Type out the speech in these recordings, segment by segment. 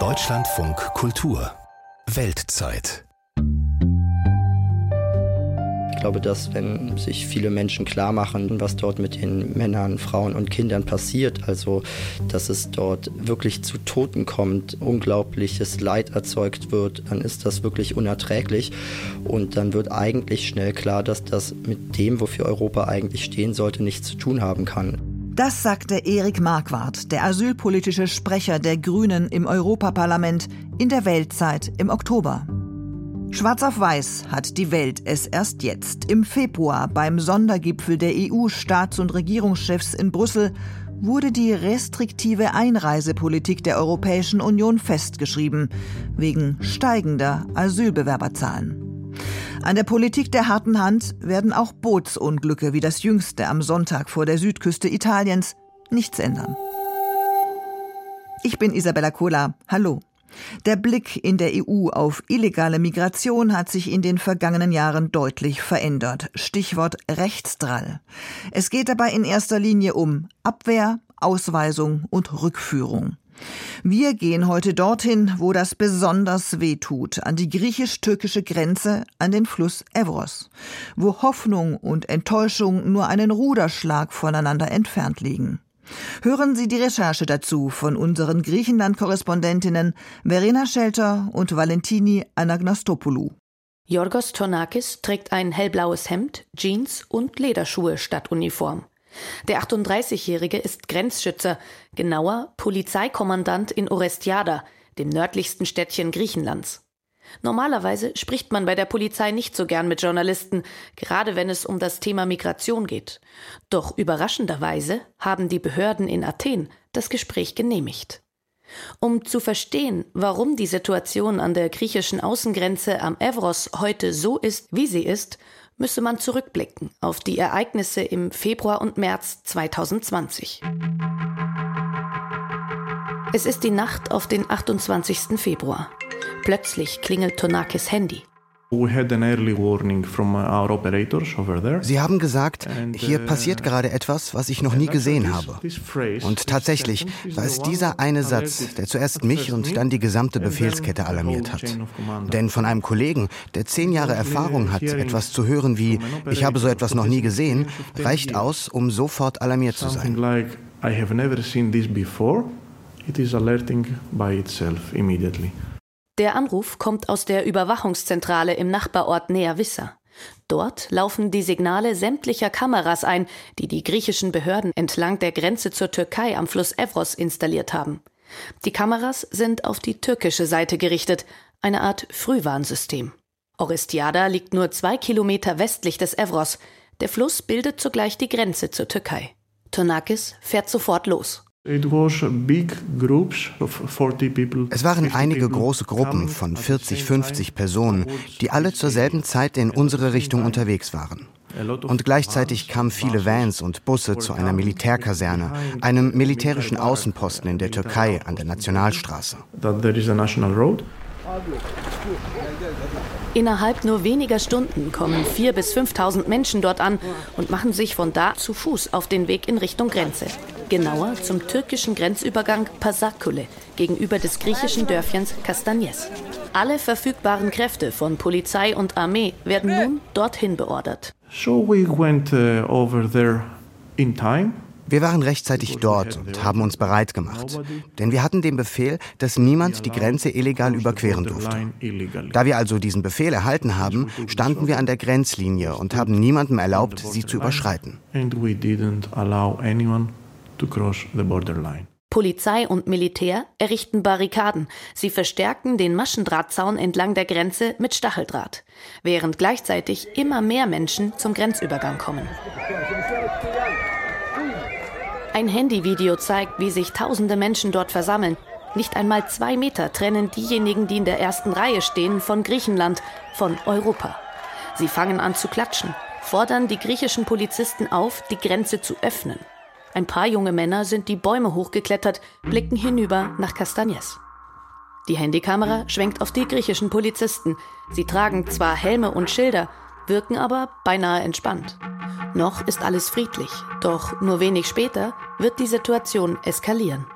Deutschlandfunk Kultur Weltzeit ich glaube, dass wenn sich viele Menschen klar machen, was dort mit den Männern, Frauen und Kindern passiert, also dass es dort wirklich zu Toten kommt, unglaubliches Leid erzeugt wird, dann ist das wirklich unerträglich. Und dann wird eigentlich schnell klar, dass das mit dem, wofür Europa eigentlich stehen sollte, nichts zu tun haben kann. Das sagte Erik Marquardt, der asylpolitische Sprecher der Grünen im Europaparlament in der Weltzeit im Oktober. Schwarz auf Weiß hat die Welt es erst jetzt. Im Februar beim Sondergipfel der EU-Staats- und Regierungschefs in Brüssel wurde die restriktive Einreisepolitik der Europäischen Union festgeschrieben, wegen steigender Asylbewerberzahlen. An der Politik der harten Hand werden auch Bootsunglücke wie das jüngste am Sonntag vor der Südküste Italiens nichts ändern. Ich bin Isabella Cola. Hallo. Der Blick in der EU auf illegale Migration hat sich in den vergangenen Jahren deutlich verändert. Stichwort Rechtsdrall. Es geht dabei in erster Linie um Abwehr, Ausweisung und Rückführung. Wir gehen heute dorthin, wo das besonders weh tut, an die griechisch-türkische Grenze, an den Fluss Evros, wo Hoffnung und Enttäuschung nur einen Ruderschlag voneinander entfernt liegen. Hören Sie die Recherche dazu von unseren Griechenland-Korrespondentinnen Verena Schelter und Valentini Anagnastopoulou. Yorgos Tonakis trägt ein hellblaues Hemd, Jeans und Lederschuhe statt Uniform. Der 38-Jährige ist Grenzschützer, genauer Polizeikommandant in Orestiada, dem nördlichsten Städtchen Griechenlands. Normalerweise spricht man bei der Polizei nicht so gern mit Journalisten, gerade wenn es um das Thema Migration geht. Doch überraschenderweise haben die Behörden in Athen das Gespräch genehmigt. Um zu verstehen, warum die Situation an der griechischen Außengrenze am Evros heute so ist, wie sie ist, müsse man zurückblicken auf die Ereignisse im Februar und März 2020. Es ist die Nacht auf den 28. Februar. Plötzlich klingelt Tonakis Handy. Uh, Sie haben gesagt, hier uh, passiert gerade etwas, was ich noch nie gesehen habe. Und tatsächlich war es dieser eine Satz, der zuerst mich und dann die gesamte Befehlskette alarmiert hat. Denn von einem Kollegen, der zehn Jahre Erfahrung hat, etwas zu hören wie, ich habe so etwas noch nie gesehen, reicht aus, um sofort alarmiert zu sein. It is alerting by itself immediately. Der Anruf kommt aus der Überwachungszentrale im Nachbarort Nea-Wissa. Dort laufen die Signale sämtlicher Kameras ein, die die griechischen Behörden entlang der Grenze zur Türkei am Fluss Evros installiert haben. Die Kameras sind auf die türkische Seite gerichtet, eine Art Frühwarnsystem. Orestiada liegt nur zwei Kilometer westlich des Evros. Der Fluss bildet zugleich die Grenze zur Türkei. Tonakis fährt sofort los. Es waren einige große Gruppen von 40, 50 Personen, die alle zur selben Zeit in unsere Richtung unterwegs waren. Und gleichzeitig kamen viele Vans und Busse zu einer Militärkaserne, einem militärischen Außenposten in der Türkei an der Nationalstraße. Innerhalb nur weniger Stunden kommen 4.000 bis 5.000 Menschen dort an und machen sich von da zu Fuß auf den Weg in Richtung Grenze. Genauer zum türkischen Grenzübergang Pasakule gegenüber des griechischen Dörfchens Kastanyes. Alle verfügbaren Kräfte von Polizei und Armee werden nun dorthin beordert. So we went uh, over there in time. Wir waren rechtzeitig dort und haben uns bereit gemacht, denn wir hatten den Befehl, dass niemand die Grenze illegal überqueren durfte. Da wir also diesen Befehl erhalten haben, standen wir an der Grenzlinie und haben niemandem erlaubt, sie zu überschreiten. Polizei und Militär errichten Barrikaden. Sie verstärken den Maschendrahtzaun entlang der Grenze mit Stacheldraht, während gleichzeitig immer mehr Menschen zum Grenzübergang kommen. Ein Handyvideo zeigt, wie sich tausende Menschen dort versammeln. Nicht einmal zwei Meter trennen diejenigen, die in der ersten Reihe stehen, von Griechenland, von Europa. Sie fangen an zu klatschen, fordern die griechischen Polizisten auf, die Grenze zu öffnen. Ein paar junge Männer sind die Bäume hochgeklettert, blicken hinüber nach Castagnes. Die Handykamera schwenkt auf die griechischen Polizisten. Sie tragen zwar Helme und Schilder, wirken aber beinahe entspannt. Noch ist alles friedlich, doch nur wenig später wird die Situation eskalieren.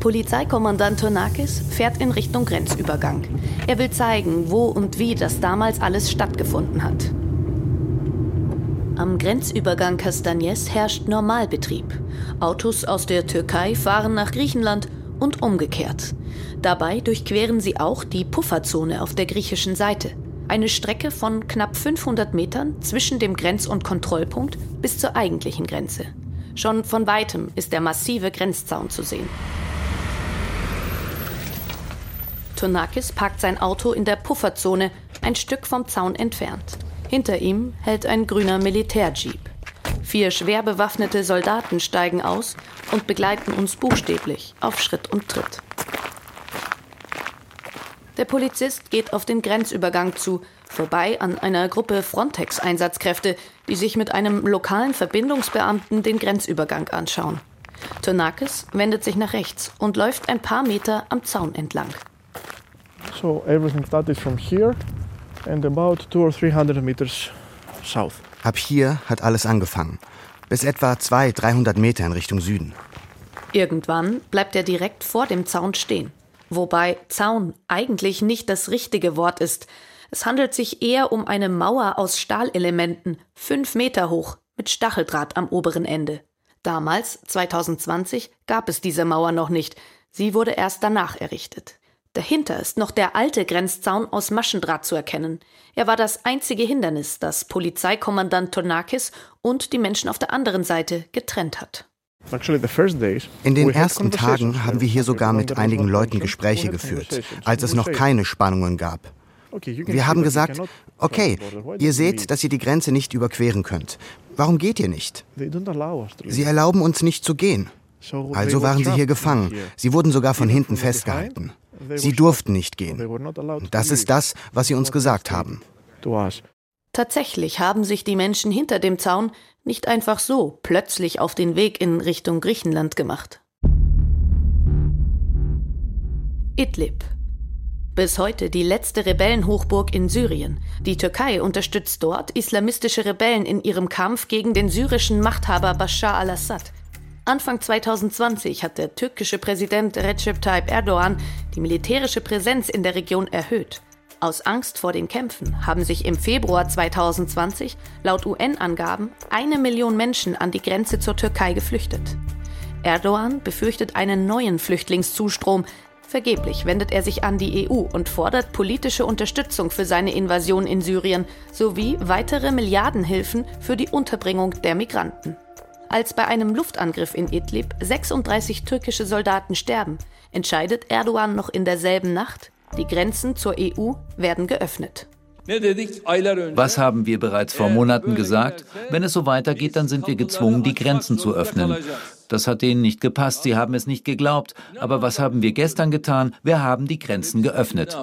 Polizeikommandant Tonakis fährt in Richtung Grenzübergang. Er will zeigen, wo und wie das damals alles stattgefunden hat. Am Grenzübergang Castagnes herrscht Normalbetrieb. Autos aus der Türkei fahren nach Griechenland und umgekehrt. Dabei durchqueren sie auch die Pufferzone auf der griechischen Seite. Eine Strecke von knapp 500 Metern zwischen dem Grenz- und Kontrollpunkt bis zur eigentlichen Grenze. Schon von weitem ist der massive Grenzzaun zu sehen. Tonakis parkt sein Auto in der Pufferzone, ein Stück vom Zaun entfernt. Hinter ihm hält ein grüner Militärjeep. Vier schwer bewaffnete Soldaten steigen aus und begleiten uns buchstäblich auf Schritt und Tritt. Der Polizist geht auf den Grenzübergang zu, vorbei an einer Gruppe Frontex-Einsatzkräfte, die sich mit einem lokalen Verbindungsbeamten den Grenzübergang anschauen. Tonakis wendet sich nach rechts und läuft ein paar Meter am Zaun entlang. So everything started from here and about two or three hundred meters south. Ab hier hat alles angefangen. Bis etwa 200, 300 Meter in Richtung Süden. Irgendwann bleibt er direkt vor dem Zaun stehen. Wobei Zaun eigentlich nicht das richtige Wort ist. Es handelt sich eher um eine Mauer aus Stahlelementen, fünf Meter hoch, mit Stacheldraht am oberen Ende. Damals, 2020, gab es diese Mauer noch nicht. Sie wurde erst danach errichtet. Dahinter ist noch der alte Grenzzaun aus Maschendraht zu erkennen. Er war das einzige Hindernis, das Polizeikommandant Tonakis und die Menschen auf der anderen Seite getrennt hat. In den ersten Tagen haben wir hier sogar mit einigen Leuten Gespräche geführt, als es noch keine Spannungen gab. Wir haben gesagt, okay, ihr seht, dass ihr die Grenze nicht überqueren könnt. Warum geht ihr nicht? Sie erlauben uns nicht zu gehen. Also waren sie hier gefangen. Sie wurden sogar von hinten festgehalten. Sie durften nicht gehen. Das ist das, was sie uns gesagt haben. Tatsächlich haben sich die Menschen hinter dem Zaun nicht einfach so plötzlich auf den Weg in Richtung Griechenland gemacht. Idlib. Bis heute die letzte Rebellenhochburg in Syrien. Die Türkei unterstützt dort islamistische Rebellen in ihrem Kampf gegen den syrischen Machthaber Bashar al-Assad. Anfang 2020 hat der türkische Präsident Recep Tayyip Erdogan die militärische Präsenz in der Region erhöht. Aus Angst vor den Kämpfen haben sich im Februar 2020 laut UN-Angaben eine Million Menschen an die Grenze zur Türkei geflüchtet. Erdogan befürchtet einen neuen Flüchtlingszustrom. Vergeblich wendet er sich an die EU und fordert politische Unterstützung für seine Invasion in Syrien sowie weitere Milliardenhilfen für die Unterbringung der Migranten. Als bei einem Luftangriff in Idlib 36 türkische Soldaten sterben, entscheidet Erdogan noch in derselben Nacht, die Grenzen zur EU werden geöffnet. Was haben wir bereits vor Monaten gesagt? Wenn es so weitergeht, dann sind wir gezwungen, die Grenzen zu öffnen. Das hat denen nicht gepasst, sie haben es nicht geglaubt. Aber was haben wir gestern getan? Wir haben die Grenzen geöffnet.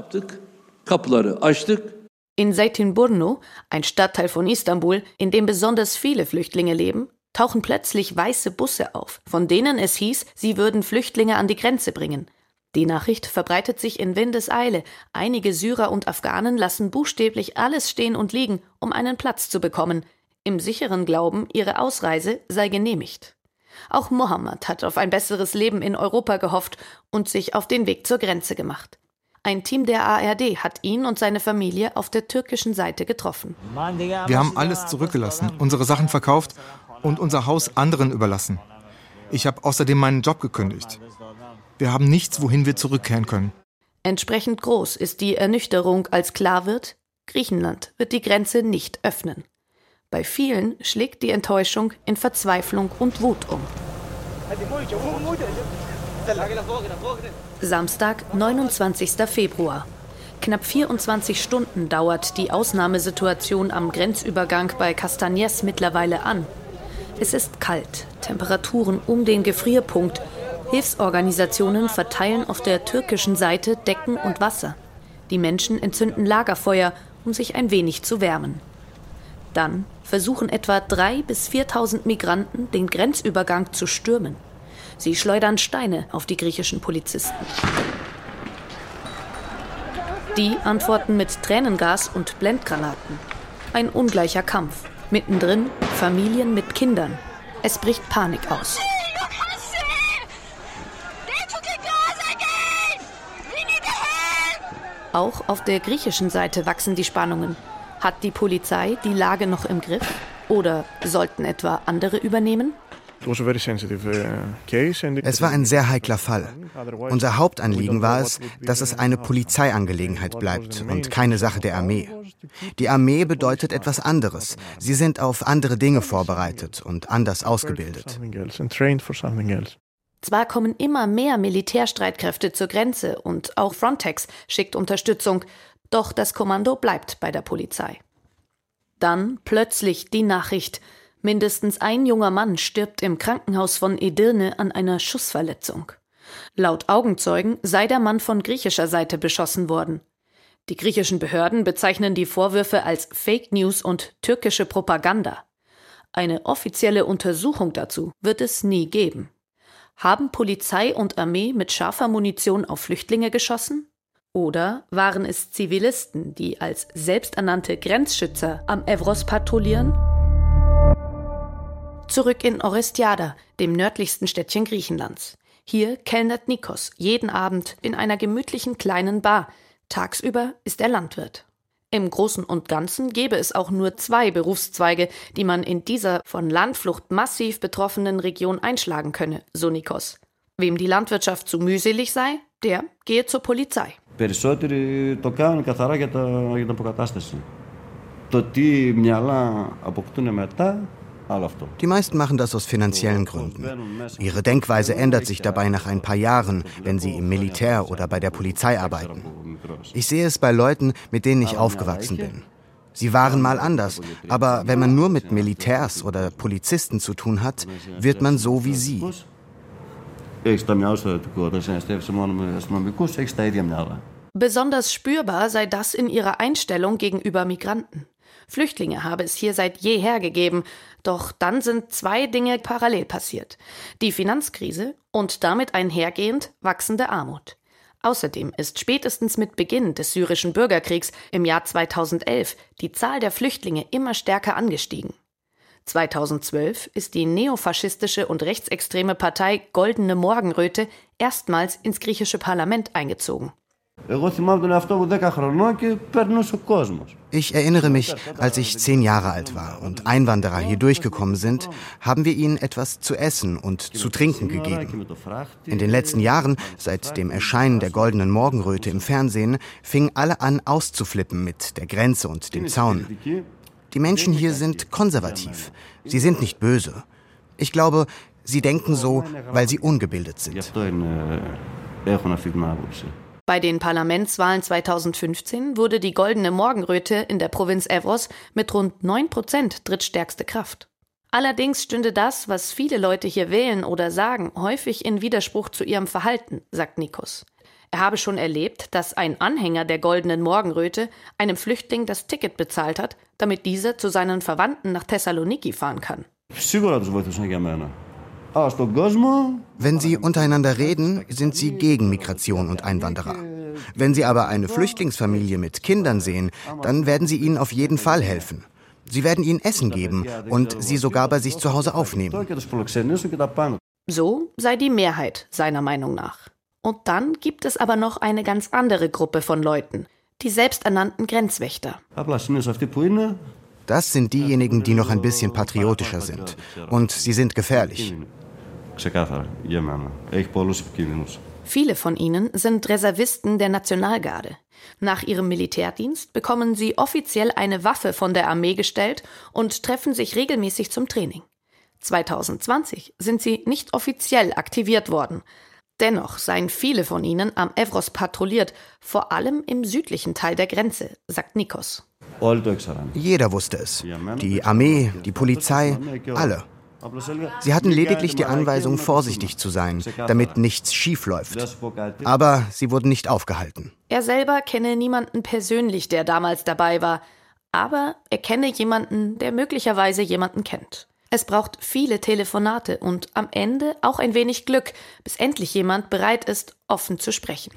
In Zeytinburnu, ein Stadtteil von Istanbul, in dem besonders viele Flüchtlinge leben, tauchen plötzlich weiße Busse auf, von denen es hieß, sie würden Flüchtlinge an die Grenze bringen. Die Nachricht verbreitet sich in Windeseile. Einige Syrer und Afghanen lassen buchstäblich alles stehen und liegen, um einen Platz zu bekommen, im sicheren Glauben, ihre Ausreise sei genehmigt. Auch Mohammed hat auf ein besseres Leben in Europa gehofft und sich auf den Weg zur Grenze gemacht. Ein Team der ARD hat ihn und seine Familie auf der türkischen Seite getroffen. Wir haben alles zurückgelassen, unsere Sachen verkauft und unser Haus anderen überlassen. Ich habe außerdem meinen Job gekündigt. Wir haben nichts, wohin wir zurückkehren können. Entsprechend groß ist die Ernüchterung, als klar wird, Griechenland wird die Grenze nicht öffnen. Bei vielen schlägt die Enttäuschung in Verzweiflung und Wut um. Samstag, 29. Februar. Knapp 24 Stunden dauert die Ausnahmesituation am Grenzübergang bei Castagnes mittlerweile an. Es ist kalt, Temperaturen um den Gefrierpunkt. Hilfsorganisationen verteilen auf der türkischen Seite Decken und Wasser. Die Menschen entzünden Lagerfeuer, um sich ein wenig zu wärmen. Dann versuchen etwa 3.000 bis 4.000 Migranten, den Grenzübergang zu stürmen. Sie schleudern Steine auf die griechischen Polizisten. Die antworten mit Tränengas und Blendgranaten. Ein ungleicher Kampf. Mittendrin Familien mit Kindern. Es bricht Panik aus. Auch auf der griechischen Seite wachsen die Spannungen. Hat die Polizei die Lage noch im Griff? Oder sollten etwa andere übernehmen? Uh, es war ein sehr heikler Fall. Unser Hauptanliegen war es, dass es eine Polizeiangelegenheit bleibt und keine Sache der Armee. Die Armee bedeutet etwas anderes. Sie sind auf andere Dinge vorbereitet und anders ausgebildet. Zwar kommen immer mehr Militärstreitkräfte zur Grenze und auch Frontex schickt Unterstützung, doch das Kommando bleibt bei der Polizei. Dann plötzlich die Nachricht, mindestens ein junger Mann stirbt im Krankenhaus von Edirne an einer Schussverletzung. Laut Augenzeugen sei der Mann von griechischer Seite beschossen worden. Die griechischen Behörden bezeichnen die Vorwürfe als Fake News und türkische Propaganda. Eine offizielle Untersuchung dazu wird es nie geben. Haben Polizei und Armee mit scharfer Munition auf Flüchtlinge geschossen? Oder waren es Zivilisten, die als selbsternannte Grenzschützer am Evros patrouillieren? Zurück in Orestiada, dem nördlichsten Städtchen Griechenlands. Hier kellnert Nikos jeden Abend in einer gemütlichen kleinen Bar. Tagsüber ist er Landwirt. Im Großen und Ganzen gäbe es auch nur zwei Berufszweige, die man in dieser von Landflucht massiv betroffenen Region einschlagen könne, so Nikos. Wem die Landwirtschaft zu mühselig sei, der gehe zur Polizei. Περισσότεροι το κάνουν καθαρά για, τα, για την αποκατάσταση. Το τι μυαλά αποκτούν μετά die meisten machen das aus finanziellen Gründen. Ihre Denkweise ändert sich dabei nach ein paar Jahren, wenn sie im Militär oder bei der Polizei arbeiten. Ich sehe es bei Leuten, mit denen ich aufgewachsen bin. Sie waren mal anders, aber wenn man nur mit Militärs oder Polizisten zu tun hat, wird man so wie sie. Besonders spürbar sei das in ihrer Einstellung gegenüber Migranten. Flüchtlinge habe es hier seit jeher gegeben, doch dann sind zwei Dinge parallel passiert. Die Finanzkrise und damit einhergehend wachsende Armut. Außerdem ist spätestens mit Beginn des syrischen Bürgerkriegs im Jahr 2011 die Zahl der Flüchtlinge immer stärker angestiegen. 2012 ist die neofaschistische und rechtsextreme Partei Goldene Morgenröte erstmals ins griechische Parlament eingezogen. Ich erinnere mich, als ich zehn Jahre alt war und Einwanderer hier durchgekommen sind, haben wir ihnen etwas zu essen und zu trinken gegeben. In den letzten Jahren, seit dem Erscheinen der goldenen Morgenröte im Fernsehen, fingen alle an auszuflippen mit der Grenze und dem Zaun. Die Menschen hier sind konservativ. Sie sind nicht böse. Ich glaube, sie denken so, weil sie ungebildet sind. Bei den Parlamentswahlen 2015 wurde die Goldene Morgenröte in der Provinz Evros mit rund 9 Prozent drittstärkste Kraft. Allerdings stünde das, was viele Leute hier wählen oder sagen, häufig in Widerspruch zu ihrem Verhalten, sagt Nikos. Er habe schon erlebt, dass ein Anhänger der Goldenen Morgenröte einem Flüchtling das Ticket bezahlt hat, damit dieser zu seinen Verwandten nach Thessaloniki fahren kann. Wenn sie untereinander reden, sind sie gegen Migration und Einwanderer. Wenn sie aber eine Flüchtlingsfamilie mit Kindern sehen, dann werden sie ihnen auf jeden Fall helfen. Sie werden ihnen Essen geben und sie sogar bei sich zu Hause aufnehmen. So sei die Mehrheit seiner Meinung nach. Und dann gibt es aber noch eine ganz andere Gruppe von Leuten, die selbsternannten Grenzwächter. Das sind diejenigen, die noch ein bisschen patriotischer sind. Und sie sind gefährlich. Viele von ihnen sind Reservisten der Nationalgarde. Nach ihrem Militärdienst bekommen sie offiziell eine Waffe von der Armee gestellt und treffen sich regelmäßig zum Training. 2020 sind sie nicht offiziell aktiviert worden, Dennoch seien viele von ihnen am Evros patrouilliert, vor allem im südlichen Teil der Grenze, sagt Nikos. Jeder wusste es. Die Armee, die Polizei, alle. Sie hatten lediglich die Anweisung, vorsichtig zu sein, damit nichts schief läuft. Aber sie wurden nicht aufgehalten. Er selber kenne niemanden persönlich, der damals dabei war, aber er kenne jemanden, der möglicherweise jemanden kennt. Es braucht viele Telefonate und am Ende auch ein wenig Glück, bis endlich jemand bereit ist, offen zu sprechen.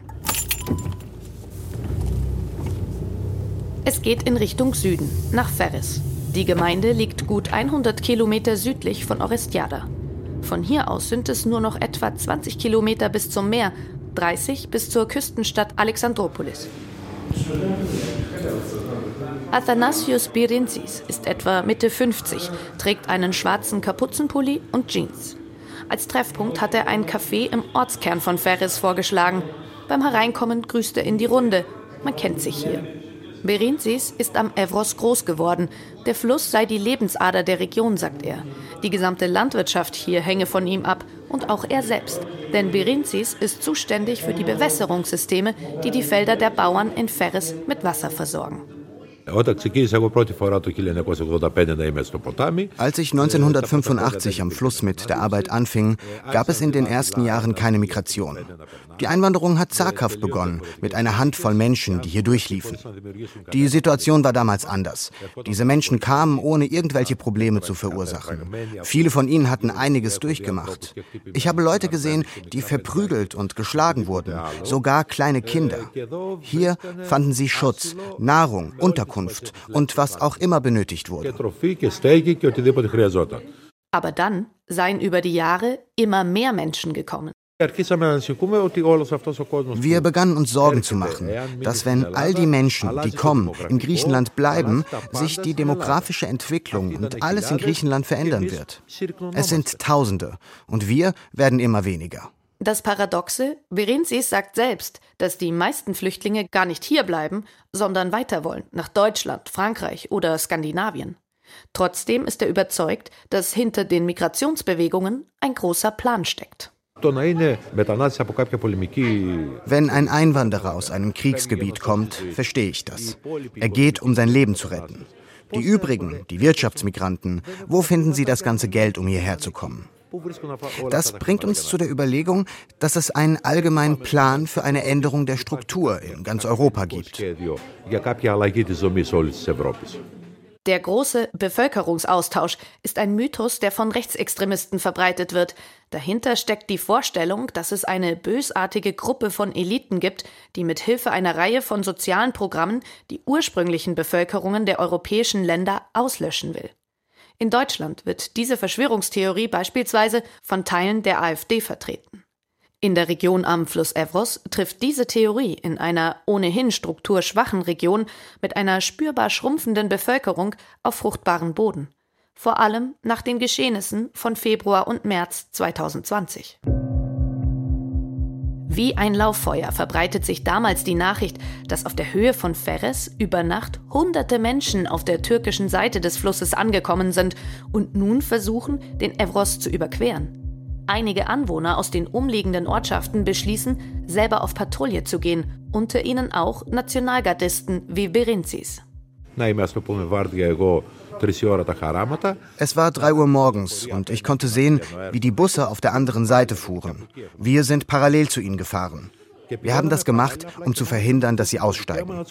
Es geht in Richtung Süden, nach Ferris. Die Gemeinde liegt gut 100 Kilometer südlich von Orestiada. Von hier aus sind es nur noch etwa 20 Kilometer bis zum Meer, 30 bis zur Küstenstadt Alexandropolis. Athanasius Birinzis ist etwa Mitte 50, trägt einen schwarzen Kapuzenpulli und Jeans. Als Treffpunkt hat er ein Café im Ortskern von Ferris vorgeschlagen. Beim Hereinkommen grüßt er in die Runde. Man kennt sich hier. Berinzis ist am Evros groß geworden. Der Fluss sei die Lebensader der Region, sagt er. Die gesamte Landwirtschaft hier hänge von ihm ab und auch er selbst. Denn Berinzis ist zuständig für die Bewässerungssysteme, die die Felder der Bauern in Ferris mit Wasser versorgen. Als ich 1985 am Fluss mit der Arbeit anfing, gab es in den ersten Jahren keine Migration. Die Einwanderung hat zaghaft begonnen, mit einer Handvoll Menschen, die hier durchliefen. Die Situation war damals anders. Diese Menschen kamen, ohne irgendwelche Probleme zu verursachen. Viele von ihnen hatten einiges durchgemacht. Ich habe Leute gesehen, die verprügelt und geschlagen wurden, sogar kleine Kinder. Hier fanden sie Schutz, Nahrung, Unterkunft Unterkunft und was auch immer benötigt wurde. Aber dann seien über die Jahre immer mehr Menschen gekommen. Wir begannen uns Sorgen zu machen, dass wenn all die Menschen, die kommen, in Griechenland bleiben, sich die demografische Entwicklung und alles in Griechenland verändern wird. Es sind Tausende und wir werden immer weniger. Das Paradoxe, Berenzis sagt selbst, dass die meisten Flüchtlinge gar nicht hier bleiben, sondern weiter wollen, nach Deutschland, Frankreich oder Skandinavien. Trotzdem ist er überzeugt, dass hinter den Migrationsbewegungen ein großer Plan steckt. Wenn ein Einwanderer aus einem Kriegsgebiet kommt, verstehe ich das. Er geht, um sein Leben zu retten. Die übrigen, die Wirtschaftsmigranten, wo finden sie das ganze Geld, um hierher zu kommen? Das bringt uns zu der Überlegung, dass es einen allgemeinen Plan für eine Änderung der Struktur in ganz Europa gibt. Der große Bevölkerungsaustausch ist ein Mythos, der von Rechtsextremisten verbreitet wird. Dahinter steckt die Vorstellung, dass es eine bösartige Gruppe von Eliten gibt, die mit Hilfe einer Reihe von sozialen Programmen die ursprünglichen Bevölkerungen der europäischen Länder auslöschen will. In Deutschland wird diese Verschwörungstheorie beispielsweise von Teilen der AfD vertreten. In der Region am Fluss Evros trifft diese Theorie in einer ohnehin strukturschwachen Region mit einer spürbar schrumpfenden Bevölkerung auf fruchtbaren Boden. Vor allem nach den Geschehnissen von Februar und März 2020. Wie ein Lauffeuer verbreitet sich damals die Nachricht, dass auf der Höhe von Ferres über Nacht hunderte Menschen auf der türkischen Seite des Flusses angekommen sind und nun versuchen, den Evros zu überqueren. Einige Anwohner aus den umliegenden Ortschaften beschließen, selber auf Patrouille zu gehen, unter ihnen auch Nationalgardisten wie Berenzis. Es war drei Uhr morgens und ich konnte sehen, wie die Busse auf der anderen Seite fuhren. Wir sind parallel zu ihnen gefahren. Wir haben das gemacht, um zu verhindern, dass sie aussteigen.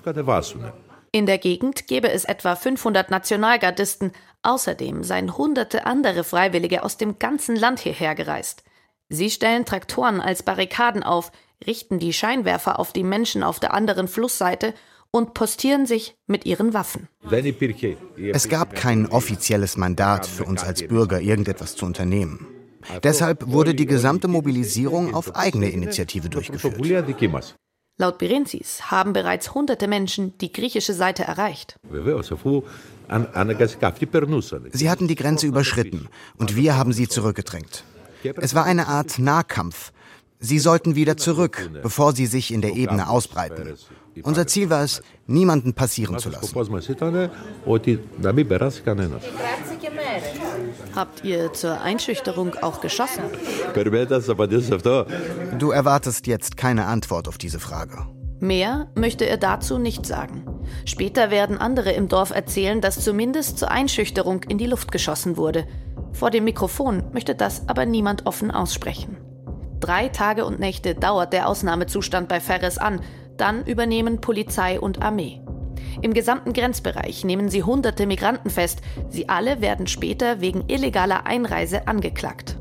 In der Gegend gäbe es etwa 500 Nationalgardisten. Außerdem seien hunderte andere Freiwillige aus dem ganzen Land hierher gereist. Sie stellen Traktoren als Barrikaden auf, richten die Scheinwerfer auf die Menschen auf der anderen Flussseite und postieren sich mit ihren Waffen. Es gab kein offizielles Mandat für uns als Bürger, irgendetwas zu unternehmen. Deshalb wurde die gesamte Mobilisierung auf eigene Initiative durchgeführt. Laut Berenzis haben bereits hunderte Menschen die griechische Seite erreicht. Sie hatten die Grenze überschritten und wir haben sie zurückgedrängt. Es war eine Art Nahkampf. Sie sollten wieder zurück, bevor sie sich in der Ebene ausbreiten. Unser Ziel war es, niemanden passieren zu lassen. Habt ihr zur Einschüchterung auch geschossen? Du erwartest jetzt keine Antwort auf diese Frage. Mehr möchte er dazu nicht sagen. Später werden andere im Dorf erzählen, dass zumindest zur Einschüchterung in die Luft geschossen wurde. Vor dem Mikrofon möchte das aber niemand offen aussprechen. Drei Tage und Nächte dauert der Ausnahmezustand bei Ferres an, dann übernehmen Polizei und Armee. Im gesamten Grenzbereich nehmen sie hunderte Migranten fest. Sie alle werden später wegen illegaler Einreise angeklagt.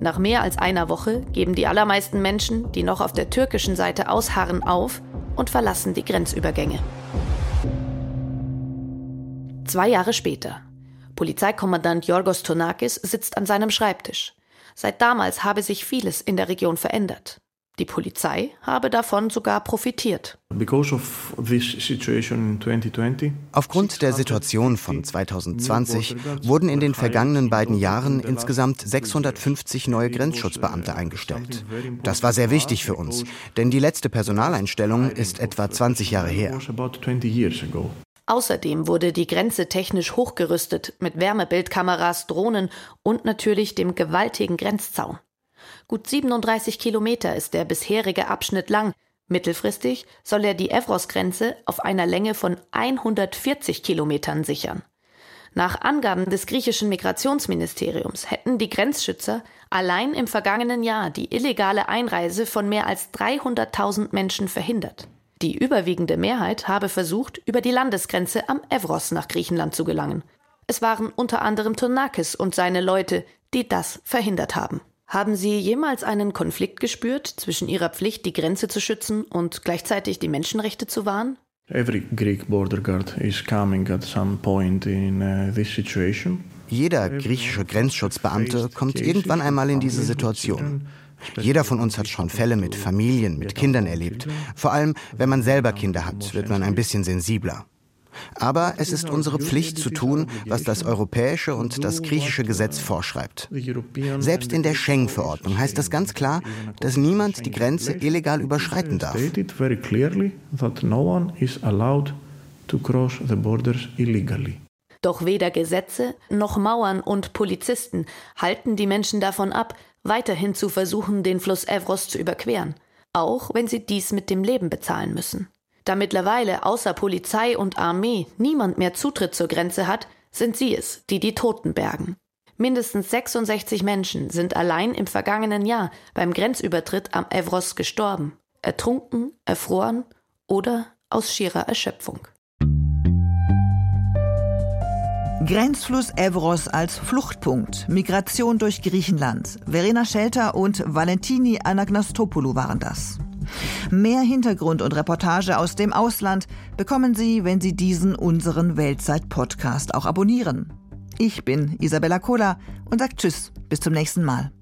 Nach mehr als einer Woche geben die allermeisten Menschen, die noch auf der türkischen Seite ausharren, auf und verlassen die Grenzübergänge. Zwei Jahre später. Polizeikommandant Yorgos Tonakis sitzt an seinem Schreibtisch. Seit damals habe sich vieles in der Region verändert. Die Polizei habe davon sogar profitiert. Aufgrund der Situation von 2020 wurden in den vergangenen beiden Jahren insgesamt 650 neue Grenzschutzbeamte eingestellt. Das war sehr wichtig für uns, denn die letzte Personaleinstellung ist etwa 20 Jahre her. Außerdem wurde die Grenze technisch hochgerüstet mit Wärmebildkameras, Drohnen und natürlich dem gewaltigen Grenzzaun. Gut 37 Kilometer ist der bisherige Abschnitt lang. Mittelfristig soll er die Evros-Grenze auf einer Länge von 140 Kilometern sichern. Nach Angaben des griechischen Migrationsministeriums hätten die Grenzschützer allein im vergangenen Jahr die illegale Einreise von mehr als 300.000 Menschen verhindert. Die überwiegende Mehrheit habe versucht, über die Landesgrenze am Evros nach Griechenland zu gelangen. Es waren unter anderem Tonakis und seine Leute, die das verhindert haben. Haben Sie jemals einen Konflikt gespürt zwischen Ihrer Pflicht, die Grenze zu schützen und gleichzeitig die Menschenrechte zu wahren? Every Greek border guard is coming at some point in uh, this situation. Jeder griechische Grenzschutzbeamte kommt irgendwann einmal in diese Situation. Jeder von uns hat schon Fälle mit Familien, mit Kindern erlebt. Vor allem, wenn man selber Kinder hat, wird man ein bisschen sensibler. Aber es ist unsere Pflicht zu tun, was das europäische und das griechische Gesetz vorschreibt. Selbst in der Schengen-Verordnung heißt das ganz klar, dass niemand die Grenze illegal überschreiten darf. Doch weder Gesetze noch Mauern und Polizisten halten die Menschen davon ab, weiterhin zu versuchen, den Fluss Evros zu überqueren, auch wenn sie dies mit dem Leben bezahlen müssen. Da mittlerweile außer Polizei und Armee niemand mehr Zutritt zur Grenze hat, sind sie es, die die Toten bergen. Mindestens 66 Menschen sind allein im vergangenen Jahr beim Grenzübertritt am Evros gestorben, ertrunken, erfroren oder aus schierer Erschöpfung. Grenzfluss Evros als Fluchtpunkt, Migration durch Griechenland. Verena Schelter und Valentini Anagnastopoulou waren das. Mehr Hintergrund und Reportage aus dem Ausland bekommen Sie, wenn Sie diesen unseren Weltzeit-Podcast auch abonnieren. Ich bin Isabella Kola und sage Tschüss, bis zum nächsten Mal.